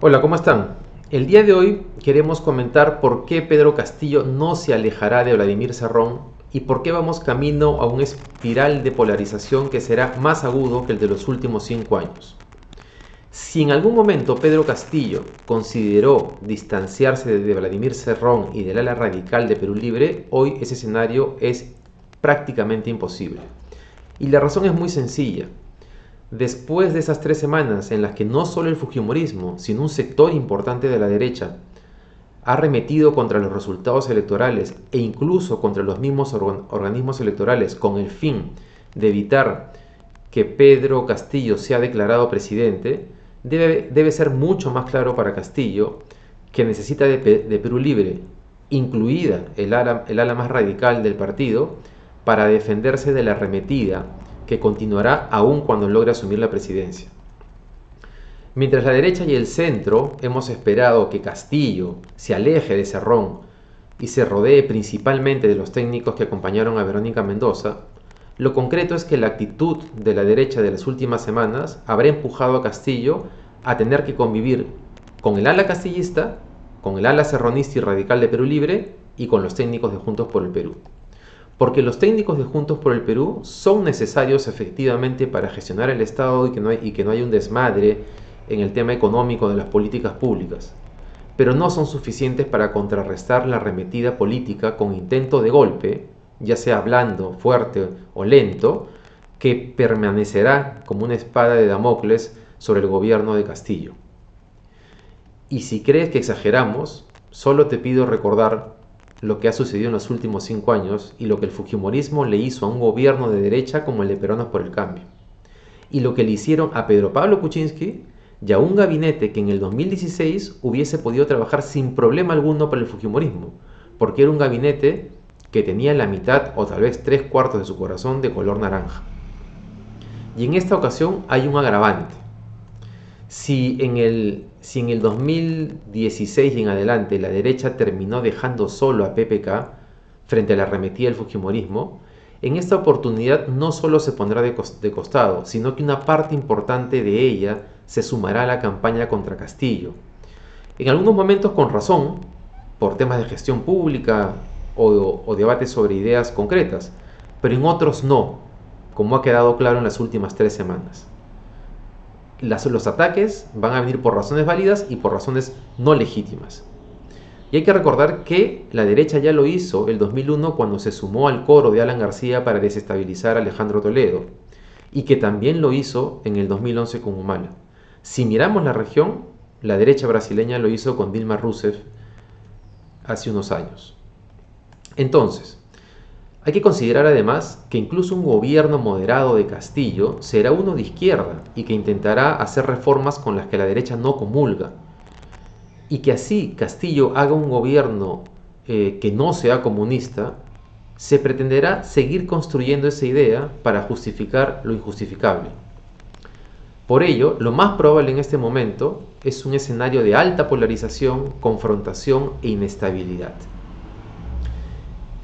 Hola, ¿cómo están? El día de hoy queremos comentar por qué Pedro Castillo no se alejará de Vladimir Serrón y por qué vamos camino a un espiral de polarización que será más agudo que el de los últimos cinco años. Si en algún momento Pedro Castillo consideró distanciarse de Vladimir Serrón y del ala radical de Perú Libre, hoy ese escenario es prácticamente imposible. Y la razón es muy sencilla. Después de esas tres semanas en las que no solo el Fujimorismo, sino un sector importante de la derecha ha remetido contra los resultados electorales e incluso contra los mismos organismos electorales con el fin de evitar que Pedro Castillo sea declarado presidente, debe, ser mucho más claro para Castillo que necesita de, Perú Libre, incluida el ala, el ala más radical del partido, para defenderse de la arremetida que continuará aún cuando logre asumir la presidencia. Mientras la derecha y el centro hemos esperado que Castillo se aleje de Cerrón y se rodee principalmente de los técnicos que acompañaron a Verónica Mendoza, lo concreto es que la actitud de la derecha de las últimas semanas habrá empujado a Castillo a tener que convivir con el ala castillista, con el ala serronista y radical de Perú Libre y con los técnicos de Juntos por el Perú. Porque los técnicos de Juntos por el Perú son necesarios efectivamente para gestionar el Estado y que no, y que no haya un desmadre en el tema económico de las políticas públicas, pero no son suficientes para contrarrestar la arremetida política con intento de golpe ya sea blando, fuerte o lento, que permanecerá como una espada de Damocles sobre el gobierno de Castillo. Y si crees que exageramos, solo te pido recordar lo que ha sucedido en los últimos cinco años y lo que el Fujimorismo le hizo a un gobierno de derecha como el de Peronos por el Cambio. Y lo que le hicieron a Pedro Pablo Kuczynski y a un gabinete que en el 2016 hubiese podido trabajar sin problema alguno para el Fujimorismo, porque era un gabinete que tenía la mitad o tal vez tres cuartos de su corazón de color naranja. Y en esta ocasión hay un agravante. Si en el, si en el 2016 y en adelante la derecha terminó dejando solo a PPK frente a la arremetida del Fujimorismo, en esta oportunidad no solo se pondrá de, costado, sino que una parte importante de ella se sumará a la campaña contra Castillo. En algunos momentos con razón, por temas de gestión pública o, debates sobre ideas concretas, pero en otros no, como ha quedado claro en las últimas tres semanas. Los ataques van a venir por razones válidas y por razones no legítimas. Y hay que recordar que la derecha ya lo hizo el 2001 cuando se sumó al coro de Alan García para desestabilizar a Alejandro Toledo, y que también lo hizo en el 2011 con Humala. Si miramos la región, la derecha brasileña lo hizo con Dilma Rousseff hace unos años. Entonces, hay que considerar además que incluso un gobierno moderado de Castillo será uno de izquierda y que intentará hacer reformas con las que la derecha no comulga. Y que así Castillo haga un gobierno eh, que no sea comunista, se pretenderá seguir construyendo esa idea para justificar lo injustificable. Por ello, lo más probable en este momento es un escenario de alta polarización, confrontación e inestabilidad.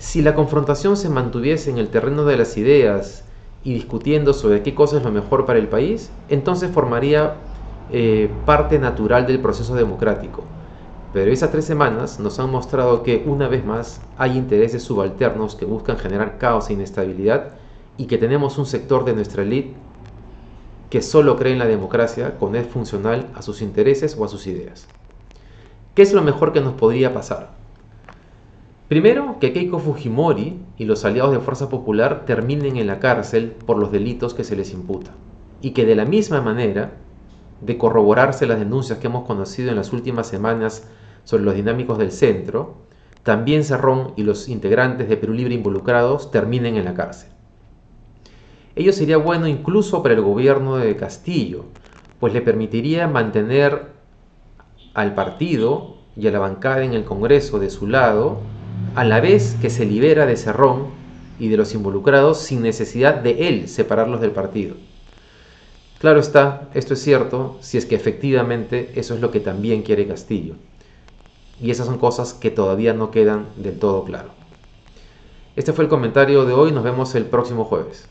Si la confrontación se mantuviese en el terreno de las ideas y discutiendo sobre qué cosa es lo mejor para el país, entonces formaría eh, parte natural del proceso democrático. Pero esas tres semanas nos han mostrado que una vez más hay intereses subalternos que buscan generar caos e inestabilidad y que tenemos un sector de nuestra élite que solo cree en la democracia con es funcional a sus intereses o a sus ideas. ¿Qué es lo mejor que nos podría pasar? Primero, que Keiko Fujimori y los aliados de Fuerza Popular terminen en la cárcel por los delitos que se les imputa. Y que de la misma manera, de corroborarse las denuncias que hemos conocido en las últimas semanas sobre los dinámicos del centro, también Cerrón y los integrantes de Perú Libre involucrados terminen en la cárcel. Ello sería bueno incluso para el gobierno de Castillo, pues le permitiría mantener al partido y a la bancada en el Congreso de su lado a la vez que se libera de Cerrón y de los involucrados sin necesidad de él separarlos del partido. Claro está, esto es cierto, si es que efectivamente eso es lo que también quiere Castillo. Y esas son cosas que todavía no quedan del todo claro. Este fue el comentario de hoy, nos vemos el próximo jueves.